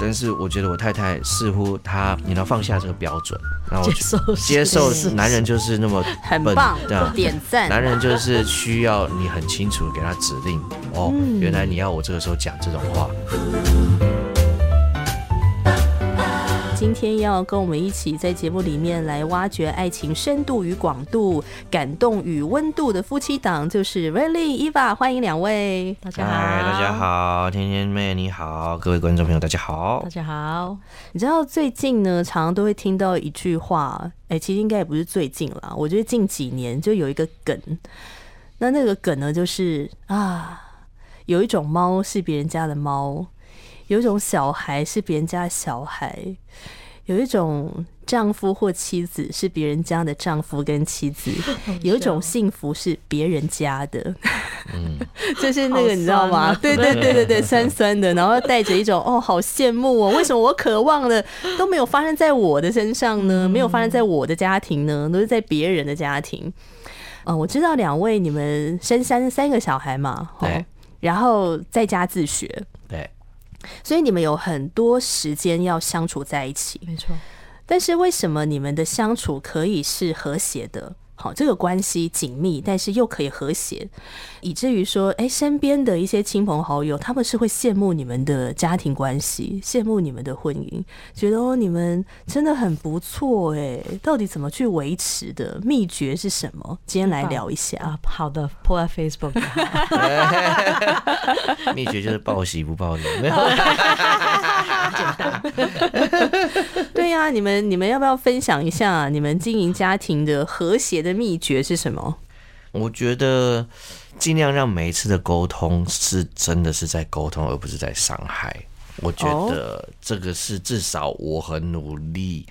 但是我觉得我太太似乎她你要放下这个标准，然后接受接受是男人就是那么笨很棒这样，点赞。男人就是需要你很清楚地给他指令哦，原来你要我这个时候讲这种话。今天要跟我们一起在节目里面来挖掘爱情深度与广度、感动与温度的夫妻档，就是 Riley、Eva，欢迎两位。大家好，嗨，大家，好，天天妹你好，各位观众朋友大家好大。家好。你知道最近呢，常常都会听到一句话，哎、其实应该也不是最近啦，我觉得近几年就有一个梗，那那个梗呢，就是啊，有一种猫是别人家的猫，有一种小孩是别人家的小孩，有一种丈夫或妻子是别人家的丈夫跟妻子，有一种幸福是别人家的，嗯，就是那个你知道吗？啊。对对对对对，酸酸的，然后带着一种哦，好羡慕哦，为什么我渴望的都没有发生在我的身上呢？没有发生在我的家庭呢，都是在别人的家庭。嗯、我知道两位你们生三三个小孩嘛，哦对，然后在家自学，对，所以你们有很多时间要相处在一起。没错，但是为什么你们的相处可以是和谐的？好，这个关系紧密，但是又可以和谐，以至于说，哎、身边的一些亲朋好友，他们是会羡慕你们的家庭关系，羡慕你们的婚姻，觉得哦，你们真的很不错，哎，到底怎么去维持的？秘诀是什么？今天来聊一下。啊，好的，破在 Facebook。秘诀就是报喜不报忧，没有。对呀、你们你们要不要分享一下你们经营家庭的和谐的秘诀是什么？我觉得尽量让每一次的沟通是真的是在沟通，而不是在伤害。我觉得这个是至少我很努力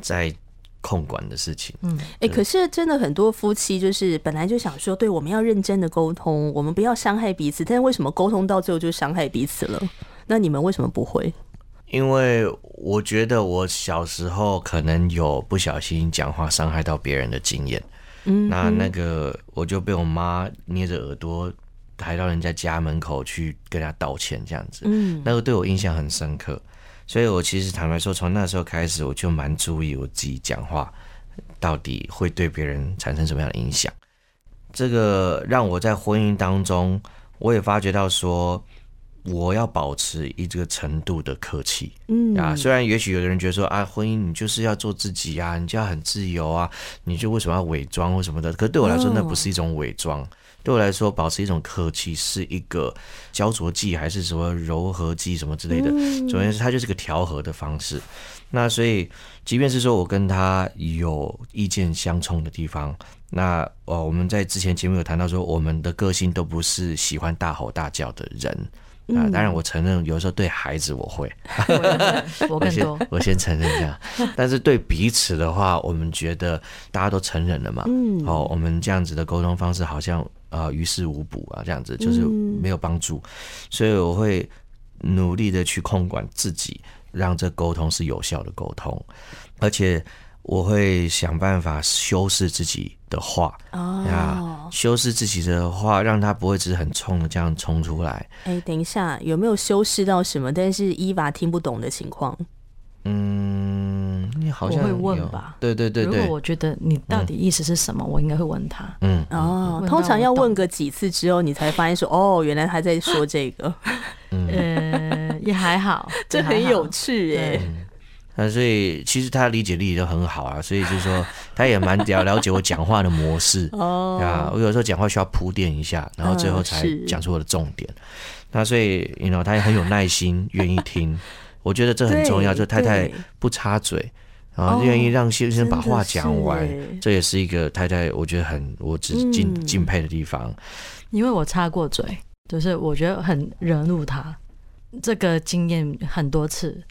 在控管的事情。嗯，哎、可是真的很多夫妻就是本来就想说，对，我们要认真的沟通，我们不要伤害彼此，但是为什么沟通到最后就伤害彼此了？那你们为什么不会？因为我觉得我小时候可能有不小心讲话伤害到别人的经验，嗯，那那个我就被我妈捏着耳朵抬到人家家门口去跟她道歉，这样子，嗯那个对我印象很深刻。所以我其实坦白说，从那时候开始，我就蛮注意我自己讲话到底会对别人产生什么样的影响。这个让我在婚姻当中，我也发觉到说，我要保持一这个程度的客气。嗯啊，虽然也许有的人觉得说啊，婚姻你就是要做自己啊，你就要很自由啊，你就为什么要伪装或什么的？可是对我来说，那不是一种伪装。对我来说，保持一种客气是一个焦灼剂，还是什么柔和剂什么之类的。总而言之，它就是个调和的方式。那所以，即便是说我跟他有意见相冲的地方，那呃，我们在之前节目有谈到说，我们的个性都不是喜欢大吼大叫的人。啊，当然，我承认有时候对孩子我会，我先我更多。我先承认一下，但是对彼此的话，我们觉得大家都成人了嘛，嗯。哦，我们这样子的沟通方式好像呃于事无补啊，这样子就是嗯。没有帮助，所以我会努力的去控管自己，让这沟通是有效的沟通，而且我会想办法修饰自己的话哦。呀，，修饰自己的话，让他不会只是很冲的这样冲出来。哎、等一下，有没有修饰到什么？但是伊娃听不懂的情况？嗯，你好像会问吧。对对对对。如果，我觉得你到底意思是什么，我应该会问他。嗯，哦，通常要问个几次之后，你才发现说，哦，原来他在说这个，嗯，也还好，这很有趣哎、对那所以其实他理解力都很好啊，所以就是说 他也蛮了了解我讲话的模式哦，啊。我有时候讲话需要铺垫一下，然后最后才讲出我的重点。那所以，you know，他也很有耐心，愿意听。我觉得这很重要，就太太不插嘴，然后哦愿意让先生把话讲完这也是一个太太我觉得很我只敬嗯敬佩的地方。因为我插过嘴，就是我觉得很惹怒他。这个经验很多次，嗯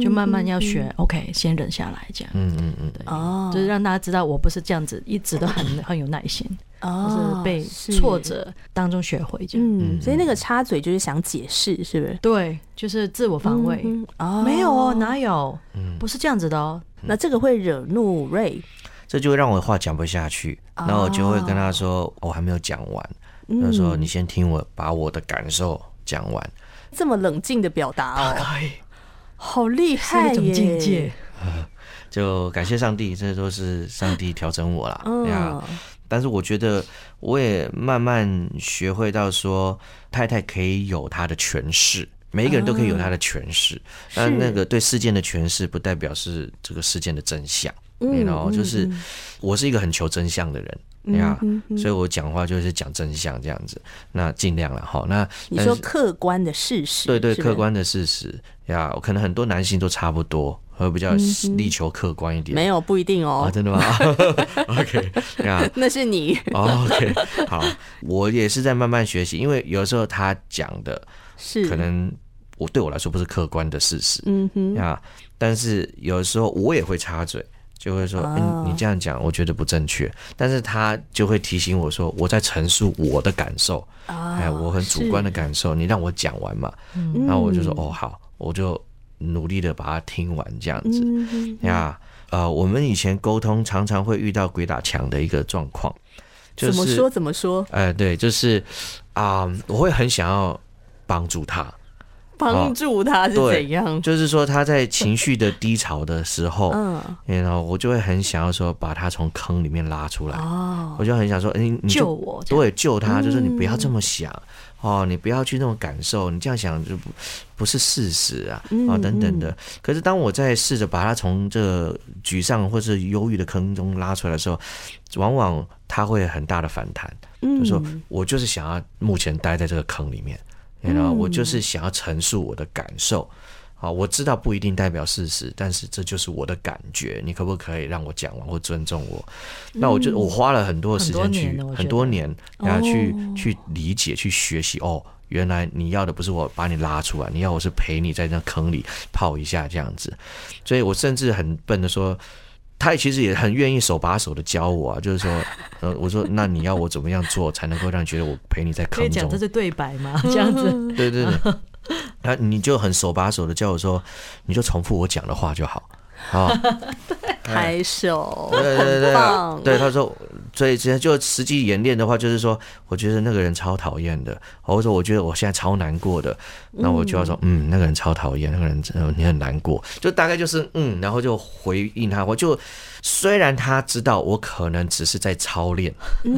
就慢慢要学、OK，先忍下来，这样。嗯嗯嗯，对，哦，就是让大家知道我不是这样子，一直都很 很有耐心，就哦是被挫，折当中学会这样。嗯，嗯所以那个插嘴就是想解释，是不是？对，就是自我防卫。嗯哦，没有哦，哪有？嗯不是这样子的哦。那这个会惹怒瑞，这就会让我话讲不下去，哦那我就会跟他说，我还没有讲完。嗯他说：“你先听我把我的感受讲完。这么冷静的表达哦，可以，好厉是一种害耶！境界。就感谢上帝，这都是上帝调整我啦。呀，嗯，但是我觉得我也慢慢学会到说，太太可以有她的诠释，每一个人都可以有他的诠释，但那个对事件的诠释不代表是这个事件的真相。嗯然后就是嗯我是一个很求真相的人你看所以我讲话就是讲真相这样子，那尽量了哈。那你说客观的事实，对对，客观的事实呀，可能很多男性都差不多，会比较力求客观一点。没有不一定哦。啊，哦，真的吗？OK 呀。那是你。哦，OK，好，我也是在慢慢学习，因为有时候他讲的是。可能我对我来说不是客观的事实嗯哼。呀，但是有时候我也会插嘴。就会说，啊。嗯，你这样讲，我觉得不正确。但是他就会提醒我说，我在陈述我的感受，啊哎，我很主观的感受，你让我讲完嘛。嗯。然后我就说，哦，好，我就努力的把它听完这样子。嗯哼呀，呃，我们以前沟通常常会遇到鬼打墙的一个状况，就是怎么说怎么说，呃，对，就是啊、我会很想要帮助他，帮助他是怎样？就是说他在情绪的低潮的时候，嗯。然后我就会很想要说把他从坑里面拉出来，哦，我就很想说，哎、你救就我，对救他，就是你不要这嗯么想。哦，你不要去那种感受，你这样想就不不是事实啊，嗯啊、等等的。可是当我在试着把他从这个沮丧或是忧郁的坑中拉出来的时候，往往他会很大的反弹。嗯就说我就是想要目前待在这个坑里面，然后我就是想要陈述我的感受。好，我知道不一定代表事实，但是这就是我的感觉。你可不可以让我讲完或尊重我？那我就我花了很多的时间去很多年然后去哦去理解、去学习。哦，原来你要的不是我把你拉出来，你要我是陪你在那坑里泡一下这样子。所以我甚至很笨的说。他也其实也很愿意手把手的教我啊，就是说，呃，我说那你要我怎么样做才能够让你觉得我陪你在 坑中这？是对白吗？这样子，对对对，那你就很手把手的教我说，你就重复我讲的话就好。啊，拍手，对对对对，他说，所以直接就实际演练的话，就是说，我觉得那个人超讨厌的，或者说我觉得我现在超难过的，那我就要说，嗯，那个人超讨厌，那个人真的你很难过，就大概就是嗯，然后就回应他，我就虽然他知道我可能只是在操练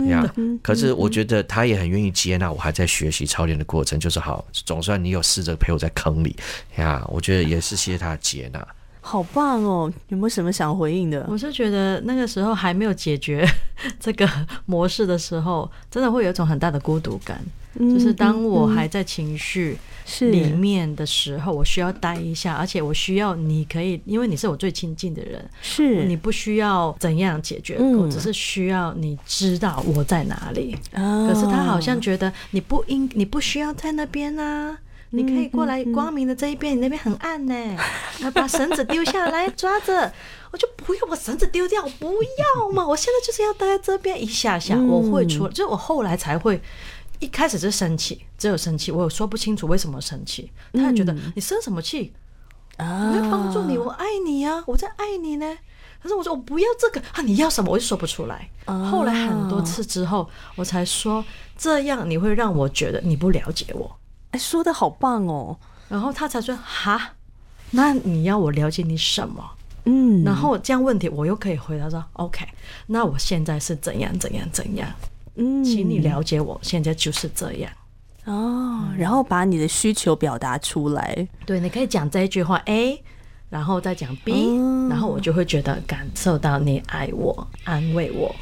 呀，可是我觉得他也很愿意接纳我还在学习操练的过程，就是好，总算你有试着陪我在坑里呀，我觉得也是谢谢他的接纳。好棒哦！有没有什么想回应的？我是觉得那个时候还没有解决 这个模式的时候，真的会有一种很大的孤独感。就是当我还在情绪里面的时候，我需要待一下，而且我需要你可以，因为你是我最亲近的人，是你不需要怎样解决，嗯我只是需要你知道我在哪里。啊可是他好像觉得你不应，你不需要在那边啊。你可以过来光明的这一边，你那边很暗呢。要把绳子丢下来抓着，我就不要把绳子丢掉，不要嘛！我现在就是要待在这边一下下，嗯我会出，就是我后来才会。一开始是生气，只有生气，我有说不清楚为什么生气。他也觉得你生什么气？啊我会帮助你，我爱你呀、我在爱你呢。可是我说我不要这个啊，你要什么我就说不出来。后来很多次之后，我才说这样你会让我觉得你不了解我，哎，说的好棒哦，然后他才说哈，那你要我了解你什么？嗯，然后这样问题我又可以回答说 OK，那我现在是怎样怎样怎样，嗯请你了解我现在就是这样。哦，然后把你的需求表达出来，对，你可以讲这一句话 A，然后再讲 B，、然后我就会觉得感受到你爱我、安慰我，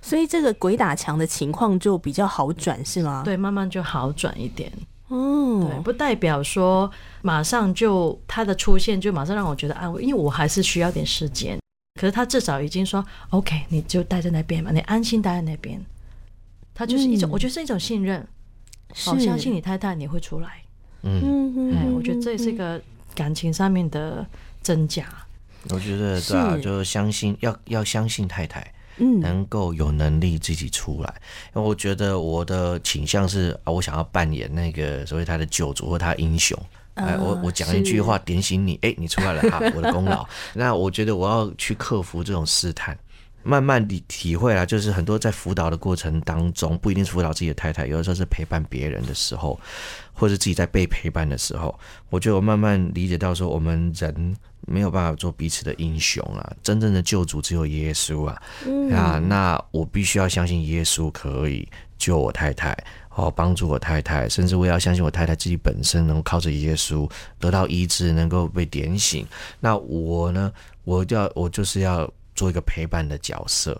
所以这个鬼打墙的情况就比较好转，是吗？，对，慢慢就好转一点。对，嗯，不代表说马上就他的出现就马上让我觉得安慰，因为我还是需要点时间。可是他至少已经说 OK，你就待在那边嘛，你安心待在那边。他就是一种，嗯我觉得是一种信任，是我相信你太太你会出来。嗯，嗯哎，我觉得这也是一个感情上面的增加。我觉得对啊，是就相信要要相信太太。嗯能够有能力自己出来，因为我觉得我的倾向是啊，我想要扮演那个所谓他的救主或他英雄。哎，我我讲一句话点醒你，哎，你出来了哈，我的功劳。那我觉得我要去克服这种试探，慢慢地体会啦，就是很多在辅导的过程当中，不一定是辅导自己的太太，有的时候是陪伴别人的时候，或者自己在被陪伴的时候，我觉得我慢慢理解到说，我们人没有办法做彼此的英雄啊，真正的救主只有耶稣啊，啊，那我必须要相信耶稣可以救我太太。哦，帮助我太太，甚至我也要相信我太太自己本身能够靠着耶稣得到医治，能够被点醒。那我呢？我要我就是要做一个陪伴的角色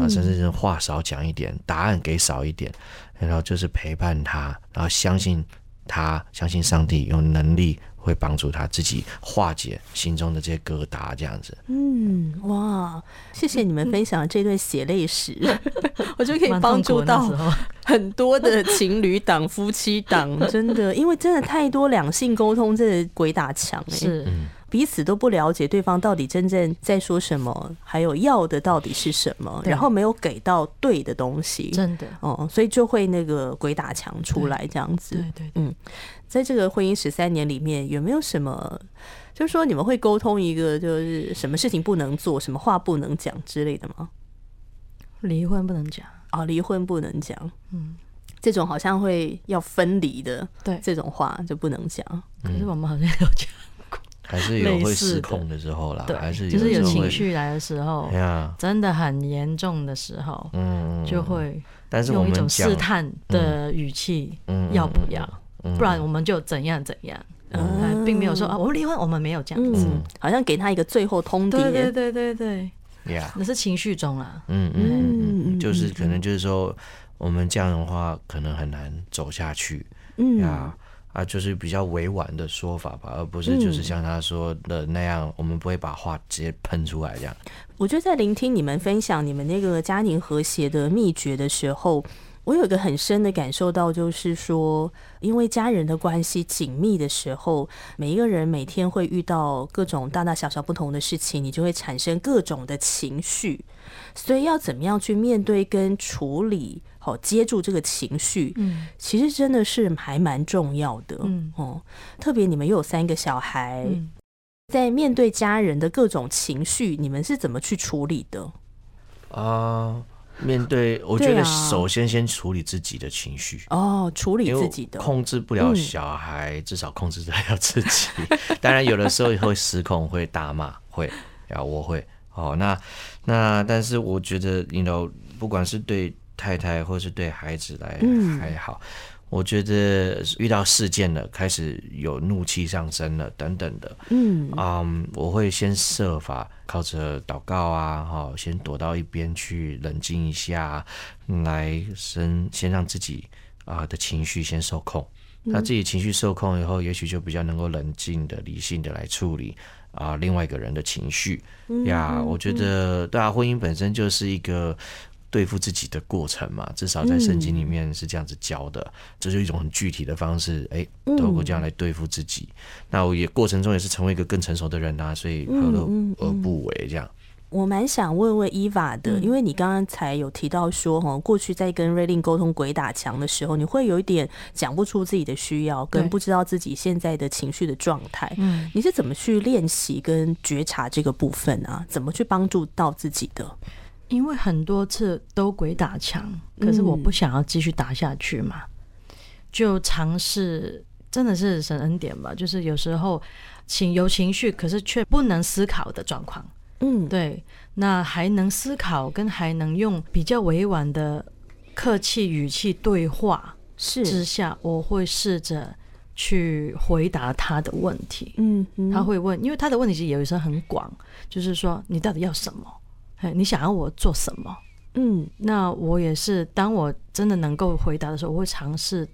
啊，甚至是话少讲一点，答案给少一点，然后就是陪伴他，然后相信他，相信上帝有能力。会帮助他自己化解心中的这些疙瘩，这样子。嗯，哇，谢谢你们分享这对血泪史，我就可以帮助到很多的情侣档、夫妻档，真的，因为真的太多两性沟通，真的鬼打墙，是彼此都不了解对方到底真正在说什么，还有要的到底是什么，然后没有给到对的东西，真的。哦，所以就会那个鬼打墙出来这样子。对对，嗯。在这个婚姻十三年里面，有没有什么，就是说你们会沟通一个，就是什么事情不能做，什么话不能讲之类的吗？离婚不能讲。啊，离婚不能讲，嗯，这种好像会要分离的，对，这种话就不能讲。可是我们好像有讲。过，还是有会失控的时候啦，对，还是就是有情绪来的时候，真的很严重的时候，嗯，就会，但是用一种试探的语气，嗯，要不要？不然我们就怎样怎样，嗯。并没有说啊，我们离婚，我们没有这样子，好像给他一个最后通牒。对对对对对，那是情绪中啊。嗯嗯嗯，就是可能就是说，我们这样的话可能很难走下去。嗯。呀啊，就是比较委婉的说法吧，而不是就是像他说的那样，我们不会把话直接喷出来这样。我觉得在聆听你们分享你们那个家庭和谐的秘诀的时候。我有一个很深的感受到，就是说，因为家人的关系紧密的时候，每一个人每天会遇到各种大大小小不同的事情，你就会产生各种的情绪，所以要怎么样去面对跟处理，好接住这个情绪，嗯，其实真的是还蛮重要的，嗯哦，特别你们又有三个小孩，在面对家人的各种情绪，你们是怎么去处理的？啊。面对，我觉得首先先处理自己的情绪哦，处理自己的，控制不了小孩，至少控制得了自己。当然，有的时候会失控，会大骂，会啊，我会哦。那那，但是我觉得，you know，不管是对太太或是对孩子来还好。我觉得遇到事件了，开始有怒气上升了，等等的，嗯，啊，我会先设法靠着祷告啊，哈，先躲到一边去冷静一下，来先先让自己啊的情绪先受控。那自己情绪受控以后，也许就比较能够冷静的、理性的来处理啊另外一个人的情绪呀。我觉得，对啊，婚姻本身就是一个。对付自己的过程嘛，至少在圣经里面是这样子教的，这是一种很具体的方式，哎，透过这样来对付自己。那我也过程中也是成为一个更成熟的人啊，所以何乐而不为？这样，我蛮想问问伊娃的，因为你刚刚才有提到说，哈，过去在跟瑞令沟通鬼打墙的时候，你会有一点讲不出自己的需要，跟不知道自己现在的情绪的状态。嗯，你是怎么去练习跟觉察这个部分啊？怎么去帮助到自己的？因为很多次都鬼打墙，可是我不想要继续打下去嘛，就尝试，真的是神恩典吧。就是有时候情有情绪，可是却不能思考的状况。嗯，对，那还能思考，跟还能用比较委婉的客气语气对话是之下，我会试着去回答他的问题。嗯，他会问，因为他的问题其实有时候很广，就是说你到底要什么？哎，你想要我做什么？嗯，那我也是。当我真的能够回答的时候，我会尝试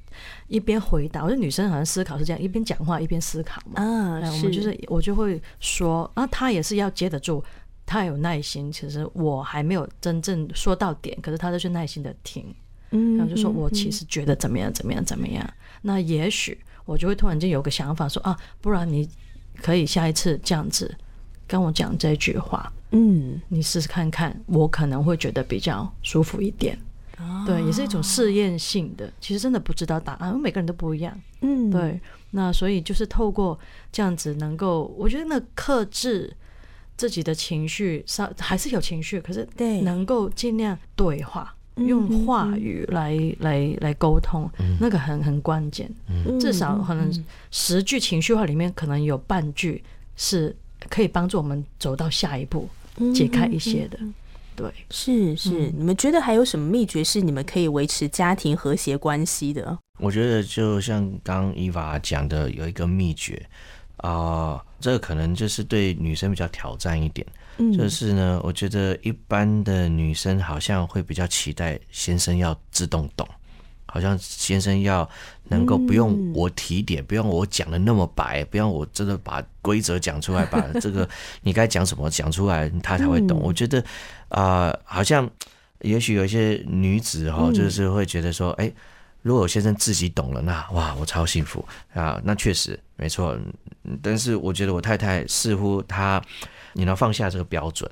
一边回答。我觉得女生好像思考是这样，一边讲话一边思考嘛。啊，我们就是我就会说啊，他也是要接得住，他有耐心。其实我还没有真正说到点，可是他都是耐心的听。嗯，然后就说我其实觉得怎么样怎么样怎么样。那也许我就会突然间有个想法说啊，不然你可以下一次这样子跟我讲这句话。嗯，你试试看看，我可能会觉得比较舒服一点。对，也是一种试验性的。其实真的不知道答案，因为每个人都不一样。嗯，对。那所以就是透过这样子，能够我觉得那克制自己的情绪上还是有情绪，可是对能够尽量对话，嗯用话语来来来沟通，那个很很关键。嗯至少可能十句情绪话里面，可能有半句是可以帮助我们走到下一步，嗯解开一些的。对，是是，你们觉得还有什么秘诀是你们可以维持家庭和谐关系的？我觉得就像刚伊娃讲的，有一个秘诀啊、这个可能就是对女生比较挑战一点。嗯就是呢，我觉得一般的女生好像会比较期待先生要自动懂，好像先生要能够不用我提点，不用我讲的那么白，不用我真的把规则讲出来，把 这个你该讲什么讲出来，他才会懂。我觉得啊、呃好像也许有一些女子哈，就是会觉得说，哎、如果我先生自己懂了，那哇，我超幸福啊！那确实没错，嗯但是我觉得我太太似乎她，你能放下这个标准，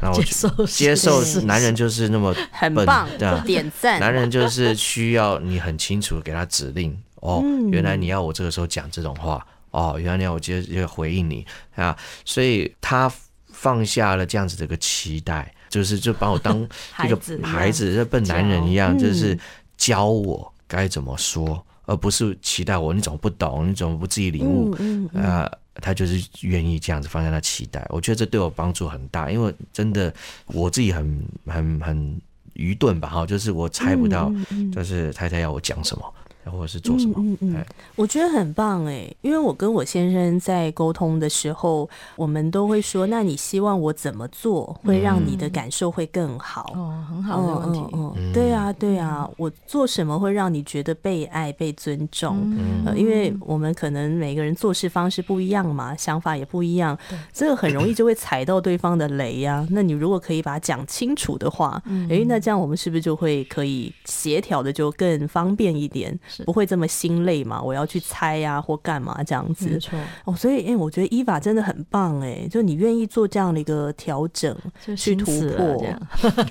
那我接受接受是男人就是那么笨很棒对啊，点赞。男人就是需要你很清楚地给他指令哦，嗯原来你要我这个时候讲这种话哦，原来你要我接着回应你啊，所以他放下了这样子的一个期待，就是就把我当 一个孩子就笨男人一样，就是教我该怎么说，而不是期待我你怎么不懂，你怎么不自己领悟，嗯嗯啊、他就是愿意这样子放下他期待，我觉得这对我帮助很大，因为真的我自己很很很愚钝吧，哈，就是我猜不到，就是太太要我讲什么，或者是做什么，嗯嗯嗯我觉得很棒哎，因为我跟我先生在沟通的时候，我们都会说，那你希望我怎么做会让你的感受会更好？哦，很好的问题。嗯嗯，对啊，对啊，我做什么会让你觉得被爱、被尊重？嗯。呃，因为我们可能每个人做事方式不一样嘛，想法也不一样，这个很容易就会踩到对方的雷呀、那你如果可以把它讲清楚的话，诶，那这样我们是不是就会可以协调的就更方便一点，不会这么心累嘛？我要去猜呀、或干嘛这样没子。错，哦，所以诶，我觉得伊法真的很棒诶，就你愿意做这样的一个调整，去突破这样，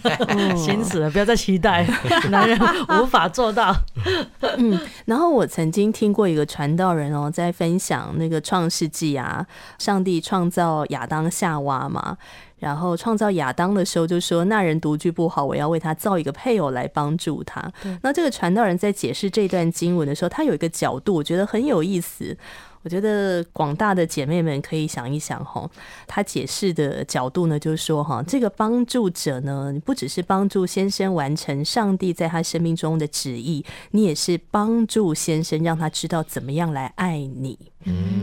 心死了，不要再期待，男人无法做到。嗯然后我曾经听过一个传道人哦，在分享那个创世纪啊，上帝创造亚当夏娃嘛，然后创造亚当的时候就说那人独居不好，我要为他造一个配偶来帮助他。那这个传道人在解释这段经文的时候，他有一个角度，我觉得很有意思。我觉得广大的姐妹们可以想一想哈，他解释的角度呢，就是说哈，这个帮助者呢，你不只是帮助先生完成上帝在他生命中的旨意，你也是帮助先生让他知道怎么样来爱你，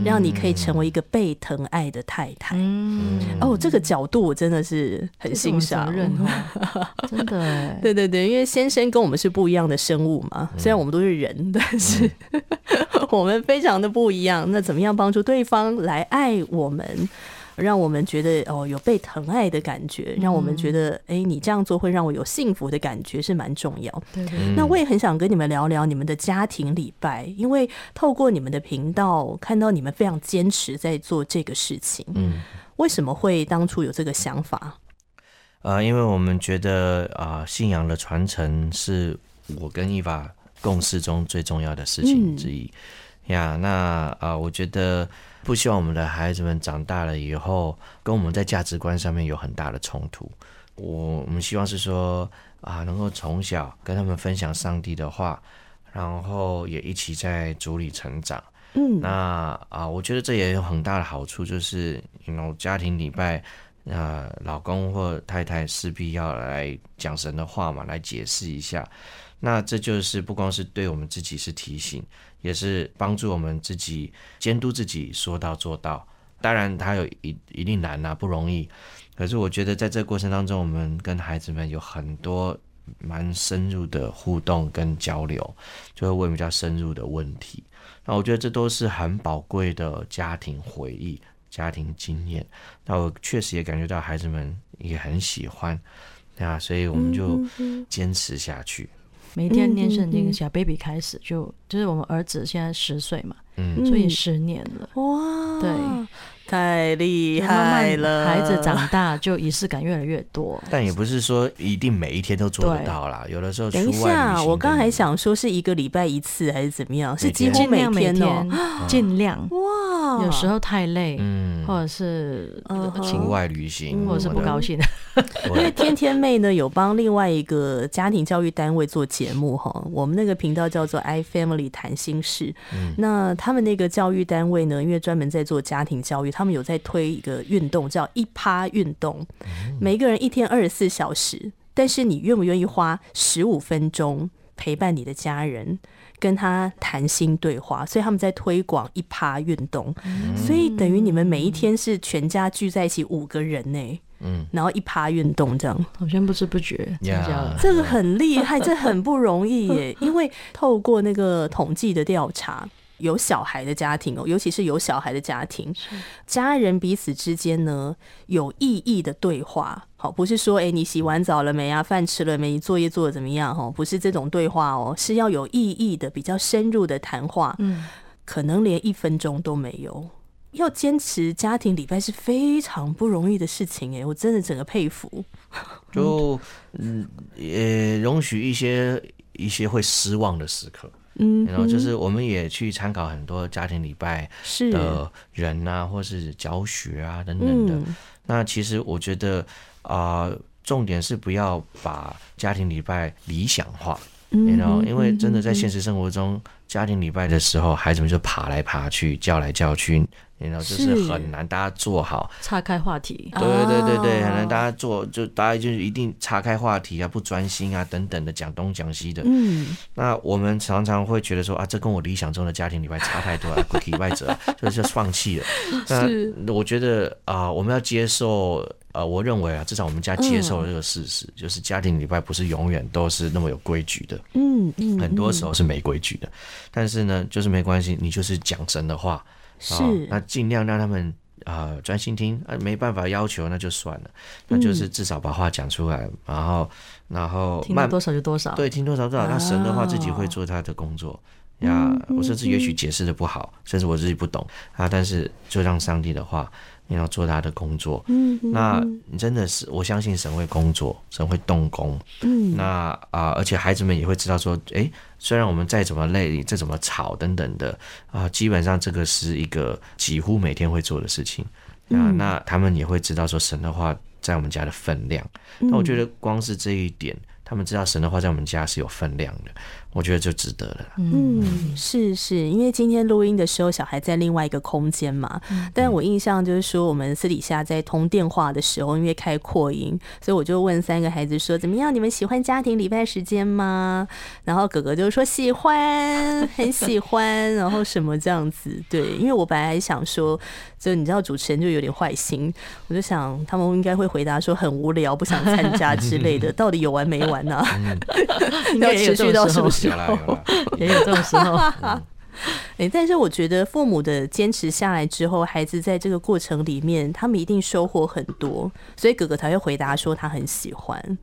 让你可以成为一个被疼爱的太太。嗯，哦，这个角度我真的是很欣赏。真的哎，对对对，因为先生跟我们是不一样的生物嘛，虽然我们都是人，但是 我们非常的不一样。那怎么样帮助对方来爱我们，让我们觉得哦有被疼爱的感觉，让我们觉得哎你这样做会让我有幸福的感觉是蛮重要。对对，嗯那我也很想跟你们聊聊你们的家庭礼拜，因为透过你们的频道看到你们非常坚持在做这个事情。嗯。为什么会当初有这个想法？呃，因为我们觉得啊、信仰的传承是我跟伊娃共事中最重要的事情之一。呀，那啊、我觉得不希望我们的孩子们长大了以后，跟我们在价值观上面有很大的冲突。我我们希望是说啊，能够从小跟他们分享上帝的话，然后也一起在主里成长。嗯那啊，我觉得这也有很大的好处，就是 you know 家庭礼拜，呃，老公或太太势必要来讲神的话嘛，来解释一下。那这就是不光是对我们自己是提醒，也是帮助我们自己监督自己说到做到。当然，它有一一定难啊，不容易。可是我觉得在这个过程当中，我们跟孩子们有很多蛮深入的互动跟交流，就会问比较深入的问题。那我觉得这都是很宝贵的家庭回忆、家庭经验。那我确实也感觉到孩子们也很喜欢，那，所以我们就坚持下去。每天念圣经，嗯。小 baby 开始就就是我们儿子现在十岁嘛，嗯。所以十年了。哇，对，太厉慢慢害了，孩子长大就仪式感越来越多。但也不是说一定每一天都做得到啦，有的时候出等一下，我刚还想说是一个礼拜一次还是怎么样？是几乎每天哦。天，尽量。哇，有时候太累，嗯，或者是嗯哼出外旅行或者是不高兴，兴，因为天天妹呢有帮另外一个家庭教育单位做节目哈，我们那个频道叫做 i family 谈心事。嗯那他们那个教育单位呢，因为专门在做家庭教育，他们有在推一个运动叫一趴运动，每个人一天二十四小时，但是你愿不愿意花十五分钟陪伴你的家人？跟他谈心对话，所以他们在推广一趴运动，所以等于你们每一天是全家聚在一起五个人呢，嗯然后一趴运动这样，好像不知不觉增加了。这个很厉害，这很不容易耶。因为透过那个统计的调查，有小孩的家庭哦，尤其是有小孩的家庭，家人彼此之间呢有意义的对话。好，不是说哎、诶你洗完澡了没啊？饭吃了没？你作业做的怎么样？哦，不是这种对话哦，是要有意义的、比较深入的谈话。嗯，可能连一分钟都没有。要坚持家庭礼拜是非常不容易的事情哎，我真的整个佩服。就嗯也容许一些一些会失望的时刻，嗯然后就是我们也去参考很多家庭礼拜的人啊，或是教学啊等等的。嗯。那其实我觉得啊、重点是不要把家庭礼拜理想化，嗯然后因为真的在现实生活中，家庭礼拜的时候，孩子们就爬来爬去，叫来叫去，然后就是是很难大家做好。岔开话题，对对对对，哦很难大家做，就大家就是一定岔开话题啊，不专心啊等等的讲东讲西的。嗯那我们常常会觉得说啊，这跟我理想中的家庭礼拜差太多了，不礼拜者啊，就是放弃了。是那我觉得啊、我们要接受。呃，我认为啊，至少我们家接受了这个事实，就是家庭礼拜不是永远都是那么有规矩的。嗯嗯，很多时候是没规矩的，但是呢，就是没关系，你就是讲神的话，是啊那尽量让他们啊专、心听，啊没办法要求那就算了，那就是至少把话讲出来，然后然后慢听多少就多少。对听多少多少，那神的话自己会做他的工作。呀，我甚至也许解释的不好，甚至我自己不懂啊，但是就让上帝的话，你要做他的工作。嗯那你真的是，我相信神会工作，神会动工。嗯那啊、而且孩子们也会知道说，诶，虽然我们再怎么累，再怎么吵等等的啊、基本上这个是一个几乎每天会做的事情啊、嗯那他们也会知道说神的话在我们家的分量。那我觉得光是这一点，他们知道神的话在我们家是有分量的，我觉得就值得了。嗯，是是，因为今天录音的时候，小孩在另外一个空间嘛。但我印象就是说，我们私底下在通电话的时候，因为开扩音，所以我就问三个孩子说：“怎么样？你们喜欢家庭礼拜时间吗？”然后哥哥就说：“喜欢，很喜欢。”然后什么这样子？对，因为我本来还想说，就你知道主持人就有点坏心，我就想他们应该会回答说很无聊，不想参加之类的。到底有完没完呢、应要该也有这持续到什么时有有，也有这种时候。哎、但是我觉得父母的坚持下来之后，孩子在这个过程里面，他们一定收获很多，所以哥哥才会回答说他很喜欢。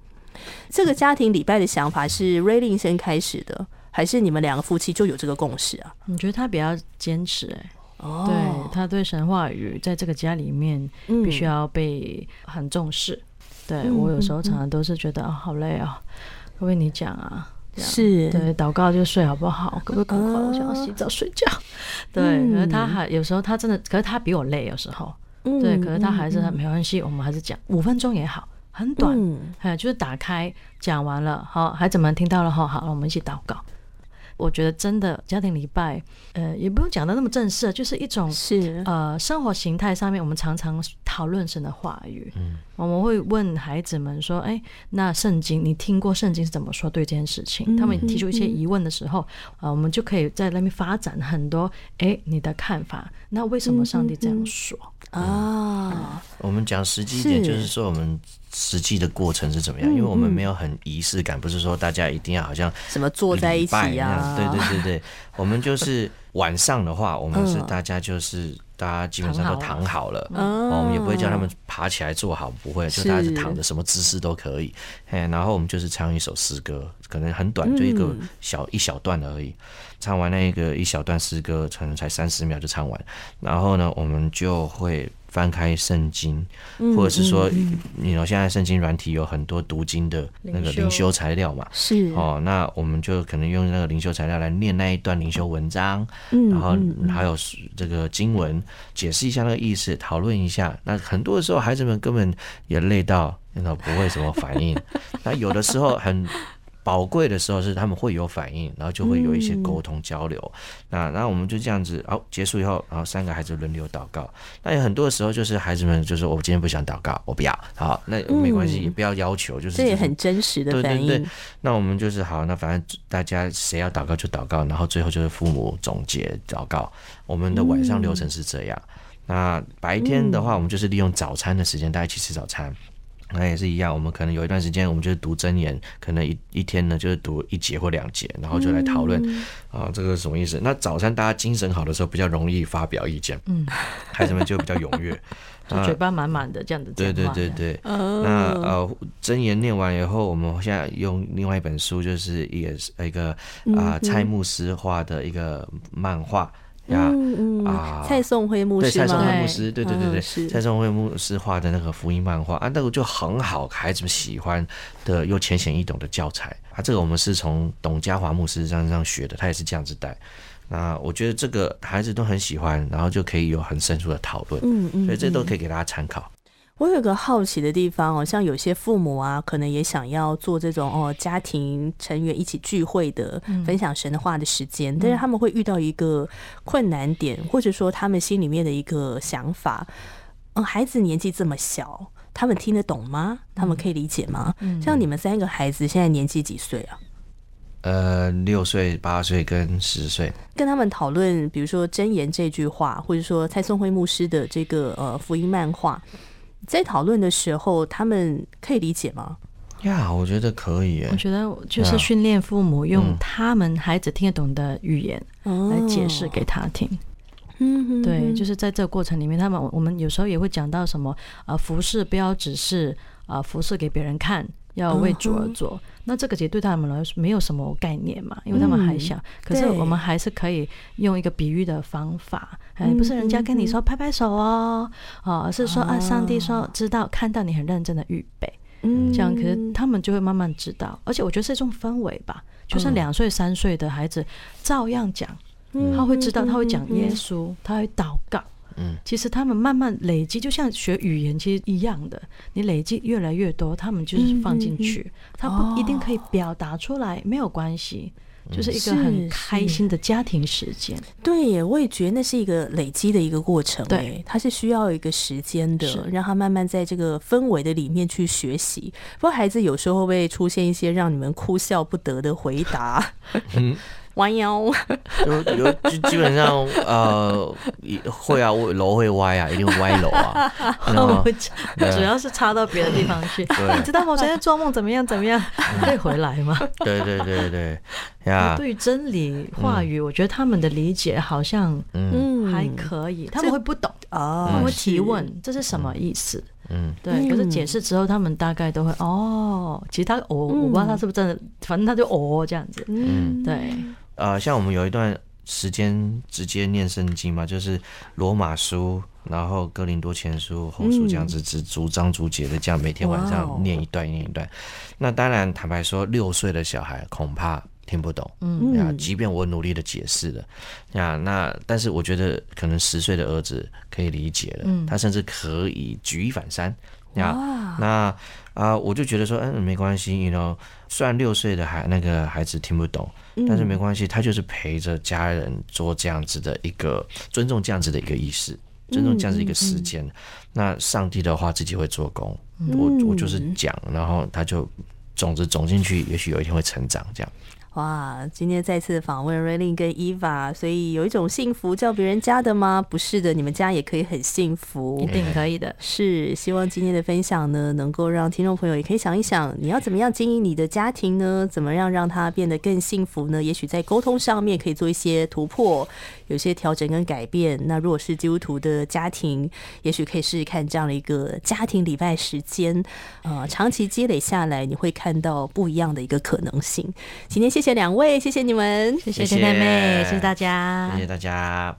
这个家庭礼拜的想法是瑞令先开始的，还是你们两个夫妻就有这个共识啊？你觉得他比较坚持、哎、哦对他对神话语在这个家里面嗯必须要被很重视。对嗯我有时候常常都是觉得啊、好累啊，可不可以你讲啊？是，对，祷告就睡好不好？可不可以赶快？我想要洗澡睡觉。对，可是他还有时候他真的，可是他比我累，有时候。嗯对，可是他还是没关系，我们还是讲五分钟也好，很短。嗯哎，就是打开讲完了，好，孩子们听到了好，好，我们一起祷告。我觉得真的家庭礼拜，呃，也不用讲的那么正式，就是一种是，呃生活形态上面，我们常常讨论神的话语。嗯，我们会问孩子们说：“哎，那圣经你听过圣经是怎么说对这件事情？”他们提出一些疑问的时候，呃，我们就可以在那边发展很多，哎，你的看法。那为什么上帝这样说？啊，我们讲实际一点，就是说我们实际的过程是怎么样，因为我们没有很仪式感，不是说大家一定要好像什么坐在一起啊？对对对对，我们就是晚上的话，我们是嗯大家就是大家基本上都躺好了，我们也不会叫他们爬起来坐好，不会，就大家是躺着，什么姿势都可以。哎，然后我们就是唱一首诗歌，可能很短，就一个小一小段而已。唱完那个一小段诗歌，可能才三十秒就唱完。然后呢，我们就会翻开圣经，或者是说，你 know 现在圣经软体有很多读经的那个灵修材料嘛，是哦，那我们就可能用那个灵修材料来念那一段灵修文章，嗯然后还有这个经文解释一下那个意思，讨论一下。那很多的时候，孩子们根本也累到，那种不会什么反应。那有的时候很。宝贵的时候是他们会有反应，然后就会有一些沟通交流。那然后我们就这样子，好结束以后，然后三个孩子轮流祷告。那有很多的时候就是孩子们就说：“我今天不想祷告，我不要。”好，那没关系，也不要要求，就是这也很真实的反应。对对对，那我们就是好，那反正大家谁要祷告就祷告，然后最后就是父母总结祷告。我们的晚上流程是这样。那白天的话，我们就是利用早餐的时间，大家一起吃早餐。那也是一样，我们可能有一段时间，我们就是读真言，可能一一天呢就是读一节或两节，然后就来讨论啊，这个是什么意思？那早餐大家精神好的时候，比较容易发表意见，嗯，孩子们就比较踊跃，就嘴巴满满的这样子对对对对，那呃真言念完以后，我们现在用另外一本书，就是也是一个啊蔡牧师画的一个漫画。呀啊，蔡宋辉牧师对蔡颂辉牧师，对对对对，蔡宋辉牧师画的那个福音漫画啊，那个就很好，孩子们喜欢的又浅显易懂的教材啊。这个我们是从董家华牧师身上学的，他也是这样子带。那我觉得这个孩子都很喜欢，然后就可以有很深入的讨论，嗯嗯，所以这都可以给大家参考。我有个好奇的地方哦，像有些父母啊，可能也想要做这种哦，家庭成员一起聚会的分享神的话的时间，但是他们会遇到一个困难点，或者说他们心里面的一个想法，嗯，孩子年纪这么小，他们听得懂吗？他们可以理解吗？像你们三个孩子现在年纪几岁啊？呃，六岁、八岁跟十岁，跟他们讨论，比如说真言这句话，或者说蔡松辉牧师的这个呃福音漫画。在讨论的时候，他们可以理解吗？呀，我觉得可以。我觉得就是训练父母用他们孩子听得懂的语言来解释给他听。嗯，对，就是在这个过程里面，他们我们有时候也会讲到什么啊，服饰不要只是啊服饰给别人看，要为主而做。那这个其实对他们来说没有什么概念嘛，因为他们还小。可是我们还是可以用一个比喻的方法。哎，不是人家跟你说拍拍手哦，哦，是说啊，上帝说知道看到你很认真的预备，嗯，这样，可是他们就会慢慢知道，而且我觉得是一种氛围吧，就算两岁三岁的孩子照样讲，他会知道，他会讲耶稣，他会祷告，嗯，其实他们慢慢累积，就像学语言其实一样的，你累积越来越多，他们就是放进去，他不一定可以表达出来，没有关系。就是一个很开心的家庭时间，对耶，我也觉得那是一个累积的一个过程，对，它是需要一个时间的，让他慢慢在这个氛围的里面去学习。不过孩子有时候会不会出现一些让你们哭笑不得的回答？弯腰，有有基基本上呃会啊，楼会歪啊，一定会歪楼啊。主要是插到别的地方去。你知道吗？我昨天做梦怎么样？怎么样？可以回来吗？对对对对呀。对于真理话语，我觉得他们的理解好像嗯还可以，他们会不懂哦，他们会提问这是什么意思？嗯，对。可是解释之后，他们大概都会哦，其实他哦，我不知道他是不是真的，反正他就哦这样子。嗯，对。呃，像我们有一段时间直接念圣经嘛，就是罗马书，然后哥林多前书、后书这样子，只逐章逐节的这样每天晚上念一段念一段。那当然，坦白说，六岁的小孩恐怕听不懂，嗯啊，即便我努力的解释了，呀，那但是我觉得可能十岁的儿子可以理解了，他甚至可以举一反三。呀，那啊，我就觉得说，嗯，没关系，you know，虽然六岁的孩那个孩子听不懂。但是没关系，他就是陪着家人做这样子的一个尊重，这样子的一个仪式，尊重这样子一个时间。那上帝的话自己会做工，我我就是讲，然后他就种子种进去，也许有一天会成长。这样哇，今天再次访问瑞琳跟 Eva，，所以有一种幸福叫别人家的吗？不是的，你们家也可以很幸福，一定可以的。是，希望今天的分享呢，能够让听众朋友也可以想一想，你要怎么样经营你的家庭呢？怎么样让它变得更幸福呢？也许在沟通上面可以做一些突破，有些调整跟改变。那如果是基督徒的家庭，也许可以试试看这样的一个家庭礼拜时间，呃，长期积累下来，你会看到不一样的一个可能性。今天谢谢两位，谢谢你们，谢谢天妹，谢谢大家，谢谢大家。